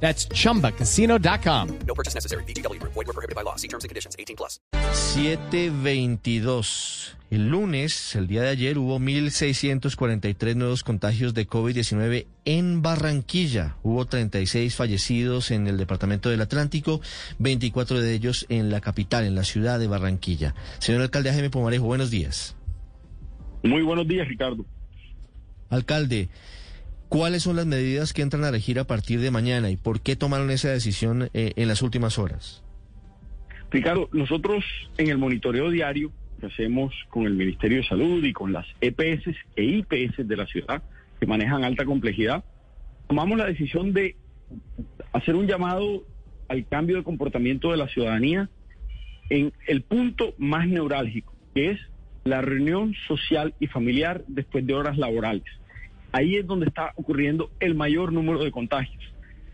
That's chumbacasino.com. No purchase necessary. BGW. Void were prohibited by law. See terms and conditions. 18 plus. 722. El lunes, el día de ayer, hubo 1.643 nuevos contagios de COVID-19 en Barranquilla. Hubo 36 fallecidos en el departamento del Atlántico, 24 de ellos en la capital, en la ciudad de Barranquilla. Señor alcalde Jaime Pomarejo, buenos días. Muy buenos días, Ricardo. Alcalde, ¿cuáles son las medidas que entran a regir a partir de mañana y por qué tomaron esa decisión eh, en las últimas horas? Ricardo, nosotros en el monitoreo diario que hacemos con el Ministerio de Salud y con las EPS e IPS de la ciudad que manejan alta complejidad, tomamos la decisión de hacer un llamado al cambio de comportamiento de la ciudadanía en el punto más neurálgico, que es la reunión social y familiar después de horas laborales. Ahí es donde está ocurriendo el mayor número de contagios.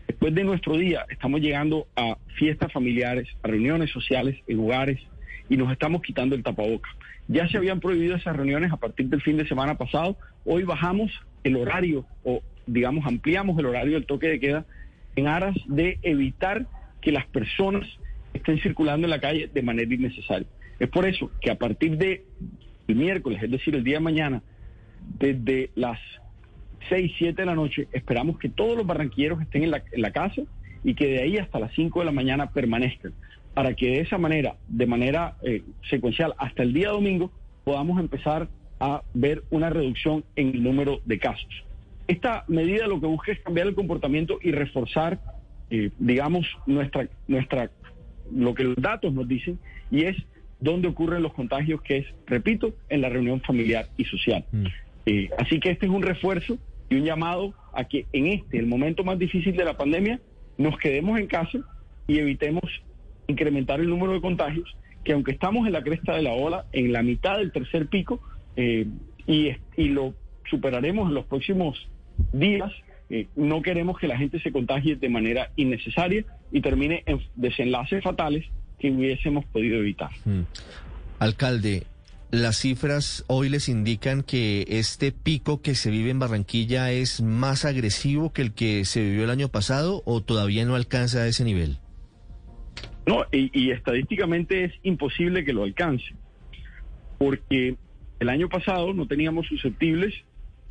Después de nuestro día estamos llegando a fiestas familiares, a reuniones sociales en lugares y nos estamos quitando el tapaboca. Ya se habían prohibido esas reuniones a partir del fin de semana pasado. Hoy bajamos el horario o digamos ampliamos el horario del toque de queda en aras de evitar que las personas estén circulando en la calle de manera innecesaria. Es por eso que a partir de el miércoles, es decir, el día de mañana, desde las 6, 7 de la noche, esperamos que todos los barranquilleros estén en la, en la casa y que de ahí hasta las 5 de la mañana permanezcan, para que de esa manera, de manera eh, secuencial, hasta el día domingo, podamos empezar a ver una reducción en el número de casos. Esta medida lo que busca es cambiar el comportamiento y reforzar, eh, digamos, nuestra, nuestra, lo que los datos nos dicen, y es dónde ocurren los contagios, que es, repito, en la reunión familiar y social. Mm. Eh, así que este es un refuerzo y un llamado a que en este, el momento más difícil de la pandemia, nos quedemos en casa y evitemos incrementar el número de contagios, que aunque estamos en la cresta de la ola, en la mitad del tercer pico, eh, y, y lo superaremos en los próximos días, eh, no queremos que la gente se contagie de manera innecesaria y termine en desenlaces fatales que hubiésemos podido evitar. Mm. Alcalde, las cifras hoy les indican que este pico que se vive en Barranquilla es más agresivo que el que se vivió el año pasado o todavía no alcanza a ese nivel. No, y, estadísticamente es imposible que lo alcance, porque el año pasado no teníamos susceptibles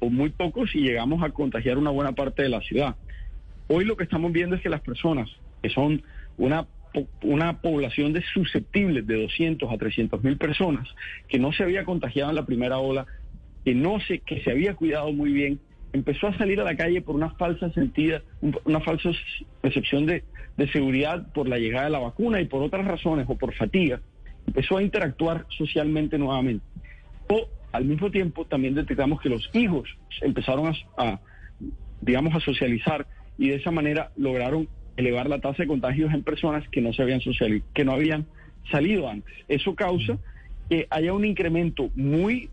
o muy pocos y llegamos a contagiar una buena parte de la ciudad. Hoy lo que estamos viendo es que las personas, que son una, una población de susceptibles de 200 a 300 mil personas, que no se había contagiado en la primera ola, que no se, que se había cuidado muy bien, empezó a salir a la calle por una falsa sentida, un- una falsa percepción de, de seguridad por la llegada de la vacuna y por otras razones o por fatiga, empezó a interactuar socialmente nuevamente. O al mismo tiempo también detectamos que los hijos empezaron a, a, digamos, a socializar y de esa manera lograron elevar la tasa de contagios en personas que no se habían sociali- que no habían salido antes. Eso causa que haya un incremento muy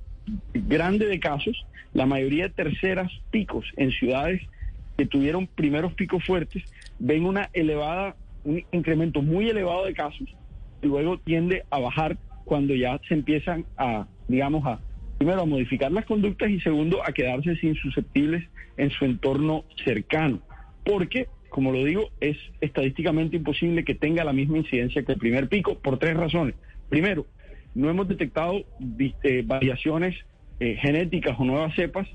grande de casos, la mayoría de terceras picos en ciudades que tuvieron primeros picos fuertes, ven una elevada, un incremento muy elevado de casos, y luego tiende a bajar cuando ya se empiezan a, digamos, a primero a modificar las conductas y segundo a quedarse sin susceptibles en su entorno cercano. Porque, como lo digo, es estadísticamente imposible que tenga la misma incidencia que el primer pico por tres razones. Primero, no hemos detectado variaciones eh, genéticas o nuevas cepas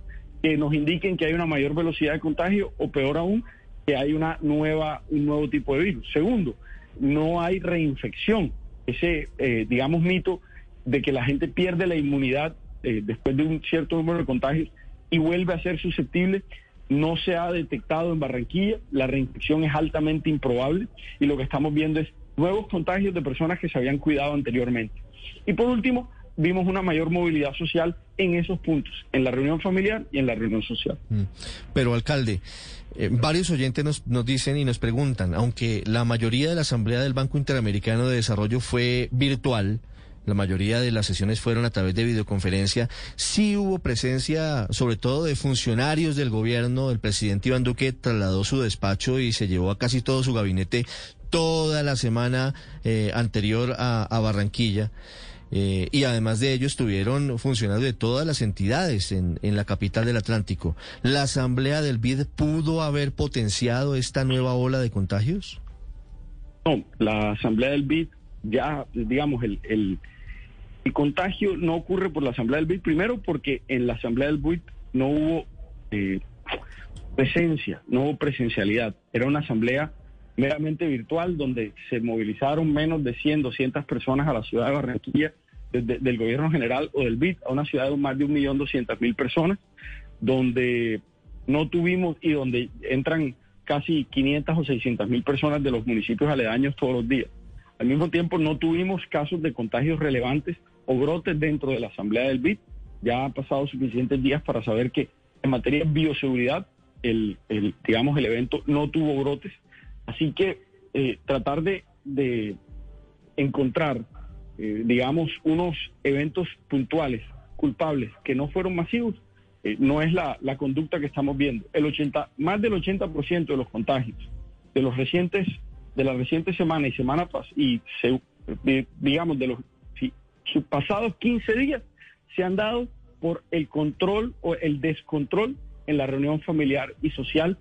que nos indiquen que hay una mayor velocidad de contagio o peor aún, que hay una nueva, un nuevo tipo de virus. Segundo, no hay reinfección. Ese, eh, digamos, mito de que la gente pierde la inmunidad eh, después de un cierto número de contagios y vuelve a ser susceptible, no se ha detectado en Barranquilla, la reinfección es altamente improbable y lo que estamos viendo es nuevos contagios de personas que se habían cuidado anteriormente. Y por último, vimos una mayor movilidad social en esos puntos, en la reunión familiar y en la reunión social. Mm. Pero, alcalde, eh, varios oyentes nos, nos dicen y nos preguntan, aunque la mayoría de la Asamblea del Banco Interamericano de Desarrollo fue virtual, la mayoría de las sesiones fueron a través de videoconferencia, sí hubo presencia sobre todo de funcionarios del gobierno, el presidente Iván Duque trasladó su despacho y se llevó a casi todo su gabinete toda la semana eh, anterior a, Barranquilla. Eh, y además de ello estuvieron funcionarios de todas las entidades en, en, la capital del Atlántico. ¿La asamblea del BID pudo haber potenciado esta nueva ola de contagios? No, la asamblea del BID ya, digamos, el, el contagio no ocurre por la asamblea del BID, primero porque en la asamblea del BID no hubo eh, presencia, no hubo presencialidad. Era una asamblea meramente virtual donde se movilizaron menos de 100, 200 personas a la ciudad de Barranquilla de, del gobierno general o del BID a una ciudad de más de 1.200.000 personas, donde no tuvimos y donde entran casi 500 o 600 mil personas de los municipios aledaños todos los días. Al mismo tiempo, no tuvimos casos de contagios relevantes o brotes dentro de la Asamblea del BID. Ya han pasado suficientes días para saber que en materia de bioseguridad, el, digamos, el evento no tuvo brotes. Así que eh, tratar de, de encontrar eh, digamos, unos eventos puntuales, culpables, que no fueron masivos, eh, no es la, la, conducta que estamos viendo. El 80, más del 80% de los contagios de los recientes, de la reciente semana y semana pas y se, eh, digamos, de los pasados 15 días, se han dado por el control o el descontrol en la reunión familiar y social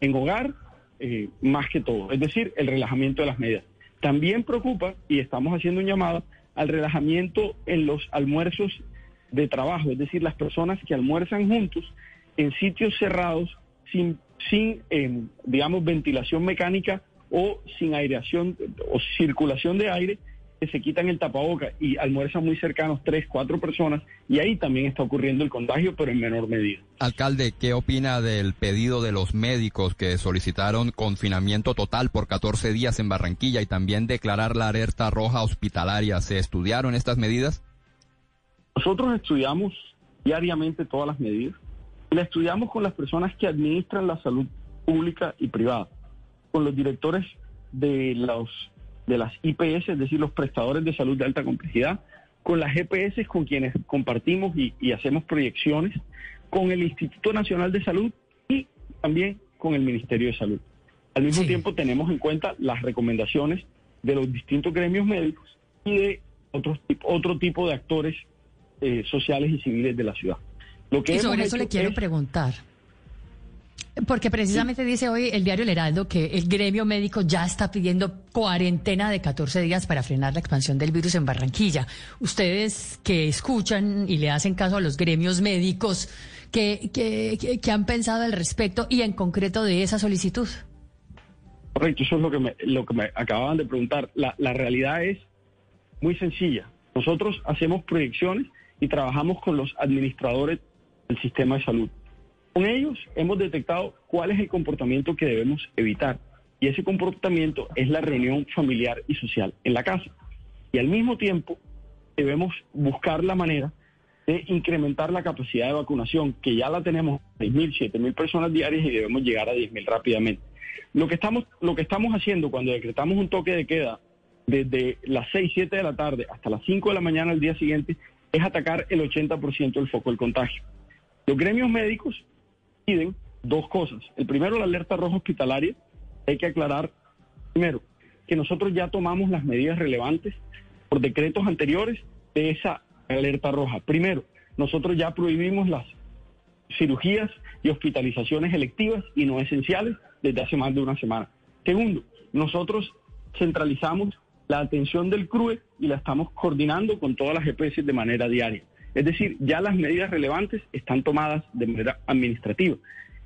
en hogar, eh, más que todo, es decir, el relajamiento de las medidas. También preocupa, y estamos haciendo un llamado, al relajamiento en los almuerzos de trabajo, es decir, las personas que almuerzan juntos en sitios cerrados sin, sin eh, digamos, ventilación mecánica o sin aireación o circulación de aire, que se quitan el tapaboca y almuerzan muy cercanos tres, cuatro personas, y ahí también está ocurriendo el contagio, pero en menor medida. Alcalde, ¿qué opina del pedido de los médicos que solicitaron confinamiento total por 14 días en Barranquilla y también declarar la alerta roja hospitalaria? ¿Se estudiaron estas medidas? Nosotros estudiamos diariamente todas las medidas. La estudiamos con las personas que administran la salud pública y privada, con los directores de los de las IPS, es decir, los prestadores de salud de alta complejidad, con las GPS con quienes compartimos y, y hacemos proyecciones, con el Instituto Nacional de Salud y también con el Ministerio de Salud. Al mismo sí. tiempo tenemos en cuenta las recomendaciones de los distintos gremios médicos y de otros, otro tipo de actores eh, sociales y civiles de la ciudad. Lo que y sobre eso le quiero es, preguntar. Porque precisamente sí. dice hoy el diario El Heraldo que el gremio médico ya está pidiendo cuarentena de 14 días para frenar la expansión del virus en Barranquilla. Ustedes que escuchan y le hacen caso a los gremios médicos, ¿qué, qué, qué, qué han pensado al respecto y en concreto de esa solicitud? Correcto, eso es lo que me, lo que me acababan de preguntar. La, la realidad es muy sencilla. Nosotros hacemos proyecciones y trabajamos con los administradores del sistema de salud. Con ellos hemos detectado cuál es el comportamiento que debemos evitar. Y ese comportamiento es la reunión familiar y social en la casa. Y al mismo tiempo debemos buscar la manera de incrementar la capacidad de vacunación, que ya la tenemos 6.000, 7.000 personas diarias y debemos llegar a 10.000 rápidamente. Lo que, estamos, lo que estamos haciendo cuando decretamos un toque de queda desde las 6, 7 de la tarde hasta las 5 de la mañana al día siguiente es atacar el 80% del foco del contagio. Los gremios médicos piden dos cosas. El primero, la alerta roja hospitalaria. Hay que aclarar, primero, que nosotros ya tomamos las medidas relevantes por decretos anteriores de esa alerta roja. Primero, nosotros ya prohibimos las cirugías y hospitalizaciones electivas y no esenciales desde hace más de una semana. Segundo, nosotros centralizamos la atención del CRUE y la estamos coordinando con todas las EPS de manera diaria. Es decir, ya las medidas relevantes están tomadas de manera administrativa.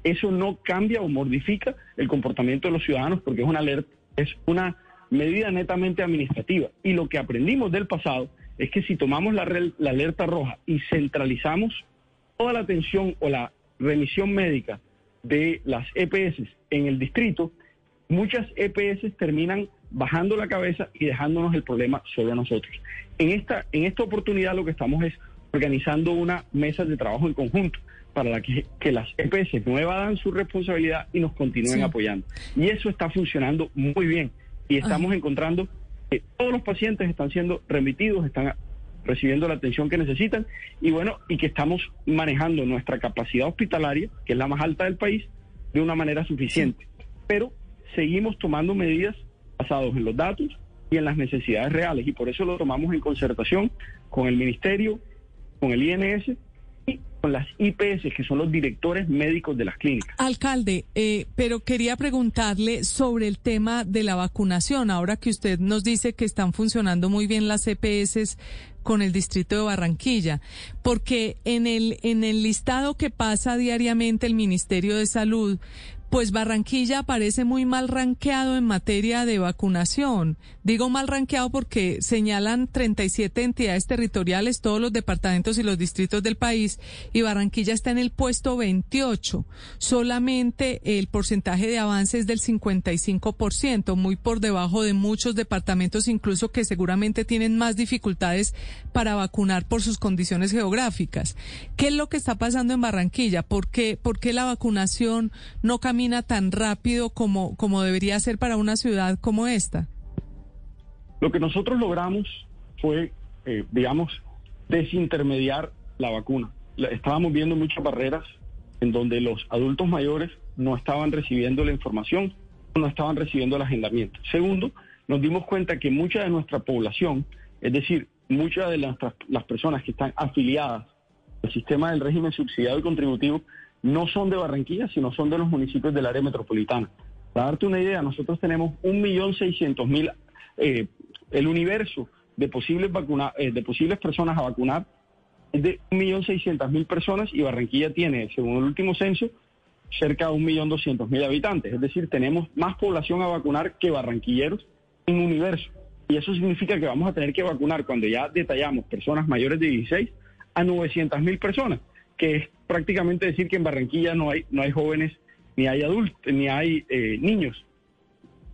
Eso no cambia o modifica el comportamiento de los ciudadanos porque es una alerta, es una medida netamente administrativa. Y lo que aprendimos del pasado es que si tomamos la, alerta roja y centralizamos toda la atención o la remisión médica de las EPS en el distrito, muchas EPS terminan bajando la cabeza y dejándonos el problema solo a nosotros. En esta, en esta oportunidad lo que estamos es organizando una mesa de trabajo en conjunto para la que, que las EPS no evadan su responsabilidad y nos continúen Sí. apoyando. Y eso está funcionando muy bien. Y estamos encontrando que todos los pacientes están siendo remitidos, están recibiendo la atención que necesitan y bueno, y que estamos manejando nuestra capacidad hospitalaria, que es la más alta del país, de una manera suficiente. Pero seguimos tomando medidas basadas en los datos y en las necesidades reales y por eso lo tomamos en concertación con el Ministerio, con el INS y con las IPS, que son los directores médicos de las clínicas. Alcalde, eh, pero quería preguntarle sobre el tema de la vacunación. Ahora que usted nos dice que están funcionando muy bien las EPS con el distrito de Barranquilla, porque en el en el listado que pasa diariamente el Ministerio de Salud, pues Barranquilla aparece muy mal ranqueado en materia de vacunación. Digo mal ranqueado porque señalan 37 entidades territoriales, todos los departamentos y los distritos del país, y Barranquilla está en el puesto 28. Solamente el porcentaje de avance es del 55%, muy por debajo de muchos departamentos, incluso que seguramente tienen más dificultades para vacunar por sus condiciones geográficas. ¿Qué es lo que está pasando en Barranquilla? ¿Por qué, por qué la vacunación no tan rápido como, como debería ser para una ciudad como esta? Lo que nosotros logramos fue, eh, digamos, desintermediar la vacuna. Estábamos viendo muchas barreras en donde los adultos mayores no estaban recibiendo la información, no estaban recibiendo el agendamiento. Segundo, nos dimos cuenta que mucha de nuestra población, es decir, muchas de las personas que están afiliadas al sistema del régimen subsidiado y contributivo, no son de Barranquilla, sino son de los municipios del área metropolitana. Para darte una idea, nosotros tenemos 1.600.000, eh, el universo de posibles, vacuna, eh, de posibles personas a vacunar es de 1.600.000 personas y Barranquilla tiene, según el último censo, cerca de 1.200.000 habitantes. Es decir, tenemos más población a vacunar que barranquilleros en universo. Y eso significa que vamos a tener que vacunar, cuando ya detallamos personas mayores de 16, a 900.000 personas, que es prácticamente decir que en Barranquilla no hay, no hay jóvenes, ni hay adultos, ni hay eh, niños.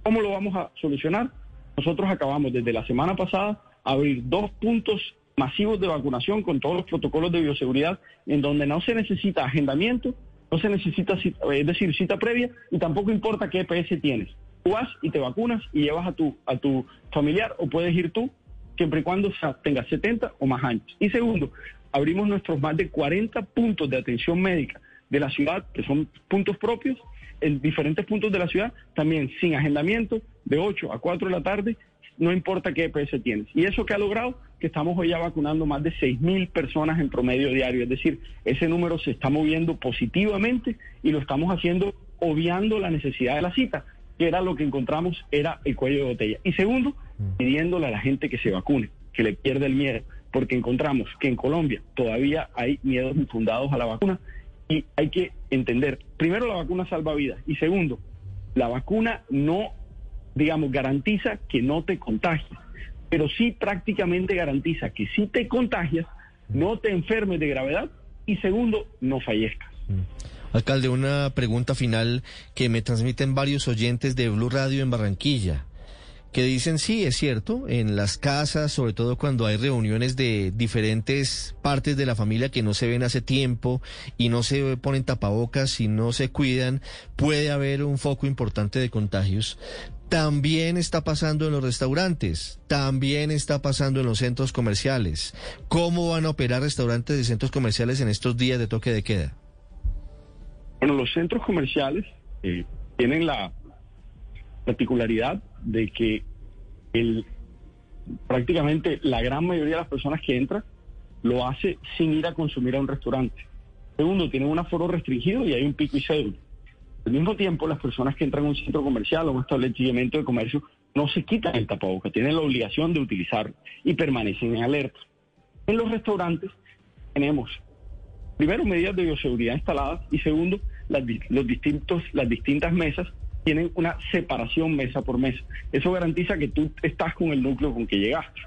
¿Cómo lo vamos a solucionar? Nosotros acabamos desde la semana pasada abrir dos puntos masivos de vacunación con todos los protocolos de bioseguridad en donde no se necesita agendamiento, no se necesita, cita- es decir, cita previa y tampoco importa qué EPS tienes. Tú vas y te vacunas y llevas a tu, a tu familiar o puedes ir tú siempre y cuando tengas 70 o más años. Y segundo, abrimos nuestros más de 40 puntos de atención médica de la ciudad, que son puntos propios, en diferentes puntos de la ciudad, también sin agendamiento, de 8 a 4 de la tarde, no importa qué EPS tienes. Y eso que ha logrado, que estamos hoy ya vacunando más de 6 mil personas en promedio diario, es decir, ese número se está moviendo positivamente y lo estamos haciendo obviando la necesidad de la cita, que era lo que encontramos, era el cuello de botella. Y segundo, pidiéndole a la gente que se vacune, que le pierda el miedo, porque encontramos que en Colombia todavía hay miedos infundados a la vacuna y hay que entender, primero la vacuna salva vidas y segundo, la vacuna no, digamos, garantiza que no te contagies, pero sí prácticamente garantiza que si te contagias, no te enfermes de gravedad y segundo, no fallezcas. Alcalde, una pregunta final que me transmiten varios oyentes de Blue Radio en Barranquilla, que dicen, sí, es cierto, en las casas, sobre todo cuando hay reuniones de diferentes partes de la familia que no se ven hace tiempo y no se ponen tapabocas y no se cuidan, puede haber un foco importante de contagios. También está pasando en los restaurantes, también está pasando en los centros comerciales. ¿Cómo van a operar restaurantes y centros comerciales en estos días de toque de queda? Bueno, los centros comerciales eh, tienen la particularidad de que el, prácticamente la gran mayoría de las personas que entran lo hace sin ir a consumir a un restaurante. Segundo, tienen un aforo restringido y hay un pico y cédula. Al mismo tiempo, las personas que entran a un centro comercial o un establecimiento de comercio no se quitan el tapaboca, tienen la obligación de utilizarlo y permanecen en alerta. En los restaurantes tenemos, primero, medidas de bioseguridad instaladas y segundo, los distintos, las distintas mesas tienen una separación mesa por mesa. Eso garantiza que tú estás con el núcleo con que llegaste.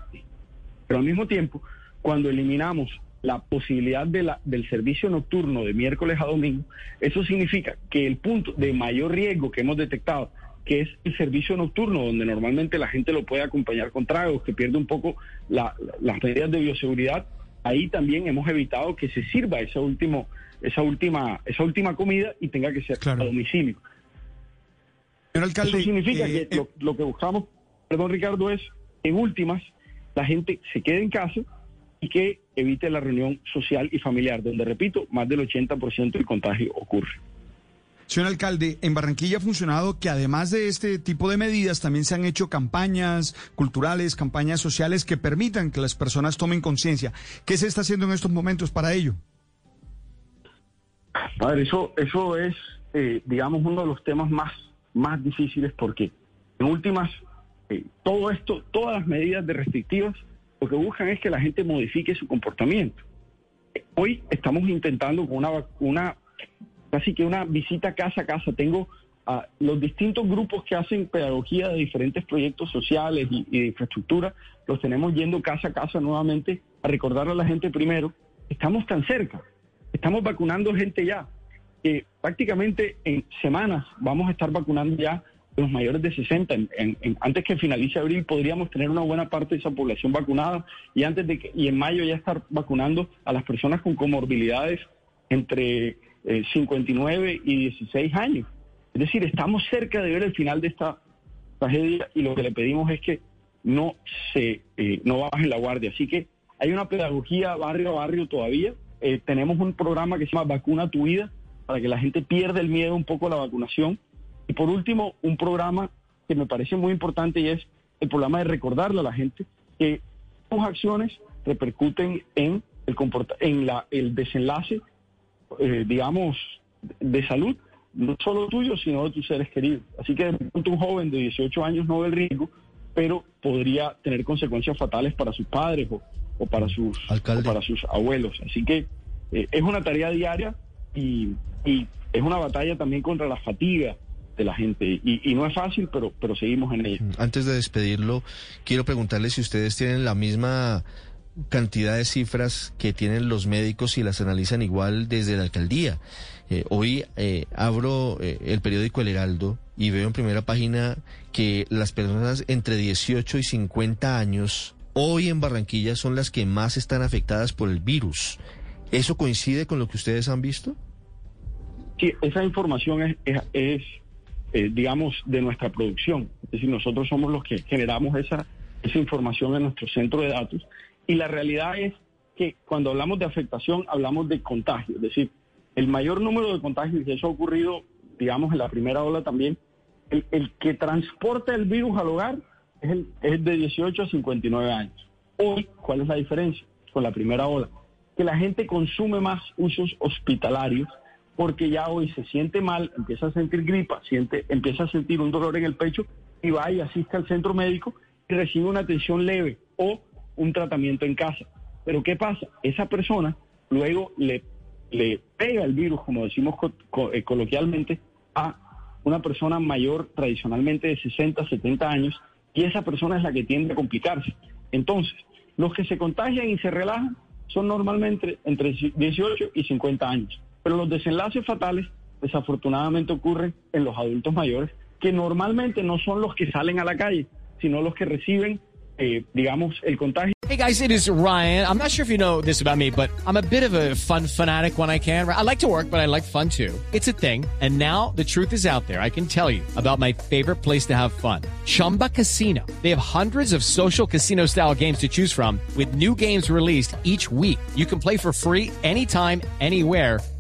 Pero al mismo tiempo, cuando eliminamos la posibilidad de la, del servicio nocturno de miércoles a domingo, eso significa que el punto de mayor riesgo que hemos detectado que es el servicio nocturno, donde normalmente la gente lo puede acompañar con tragos, que pierde un poco la- las medidas de bioseguridad. Ahí también hemos evitado que se sirva esa, último, esa, última, esa última comida y tenga que ser Claro. a domicilio. Alcalde, Eso significa eh, que lo, lo que buscamos, perdón Ricardo, es en últimas la gente se quede en casa y que evite la reunión social y familiar, donde, repito, más del 80% del contagio ocurre. Señor alcalde, en Barranquilla ha funcionado que además de este tipo de medidas también se han hecho campañas culturales, campañas sociales que permitan que las personas tomen conciencia. ¿Qué se está haciendo en estos momentos para ello? A ver, eso, eso es, eh, digamos, uno de los temas más, más difíciles porque, en últimas, eh, todo esto, todas las medidas de restrictivas, lo que buscan es que la gente modifique su comportamiento. Hoy estamos intentando con una, una casi que una visita casa a casa. Tengo a los distintos grupos que hacen pedagogía de diferentes proyectos sociales y, y de infraestructura, los tenemos yendo casa a casa nuevamente a recordarle a la gente primero, estamos tan cerca, estamos vacunando gente ya, que prácticamente en semanas vamos a estar vacunando ya los mayores de 60. En- en- en- antes que finalice abril podríamos tener una buena parte de esa población vacunada y antes de que, y en mayo ya estar vacunando a las personas con comorbilidades entre eh, 59 y 16 años. Es decir, estamos cerca de ver el final de esta tragedia y lo que le pedimos es que no se eh, no bajen la guardia. Así que hay una pedagogía barrio a barrio todavía. Eh, tenemos un programa que se llama Vacuna tu vida para que la gente pierda el miedo un poco a la vacunación. Y por último, un programa que me parece muy importante y es el programa de recordarle a la gente que sus acciones repercuten en el en la, el desenlace, eh, digamos, de salud, no solo tuyo, sino de tus seres queridos. Así que de pronto un joven de 18 años no ve el riesgo, pero podría tener consecuencias fatales para sus padres o, o para sus Alcalde. o para sus abuelos. Así que eh, es una tarea diaria y, y es una batalla también contra la fatiga de la gente. Y, no es fácil, pero, pero seguimos en ella. Antes de despedirlo, quiero preguntarle si ustedes tienen la misma cantidad de cifras que tienen los médicos y las analizan igual desde la alcaldía. Eh, hoy eh, abro eh, el periódico El Heraldo y veo en primera página que las personas entre 18 y 50 años hoy en Barranquilla son las que más están afectadas por el virus. ¿Eso coincide con lo que ustedes han visto? Sí, esa información es, es, es, eh, digamos, de nuestra producción. Es decir, nosotros somos los que generamos esa, esa información en nuestro centro de datos. Y la realidad es que cuando hablamos de afectación, hablamos de contagio. Es decir, el mayor número de contagios, y eso ha ocurrido, digamos, en la primera ola también, el, el que transporta el virus al hogar es, el, es de 18 a 59 años. Hoy, ¿cuál es la diferencia con la primera ola? Que la gente consume más usos hospitalarios porque ya hoy se siente mal, empieza a sentir gripa, siente, empieza a sentir un dolor en el pecho y va y asiste al centro médico y recibe una atención leve o un tratamiento en casa. Pero ¿qué pasa? Esa persona luego le, le pega el virus, como decimos co- eh, coloquialmente, a una persona mayor tradicionalmente de 60, 70 años y esa persona es la que tiende a complicarse. Entonces, los que se contagian y se relajan son normalmente entre 18 y 50 años. Pero los desenlaces fatales desafortunadamente ocurren en los adultos mayores, que normalmente no son los que salen a la calle, sino los que reciben, eh, digamos, el contagio. Hey guys, it is Ryan. I'm not sure if you know this about me, but I'm a bit of a fun fanatic when I can. I like to work, but I like fun too. It's a thing. And now the truth is out there. I can tell you about my favorite place to have fun. Chumba Casino. They have hundreds of social casino style games to choose from with new games released each week. You can play for free anytime, anywhere.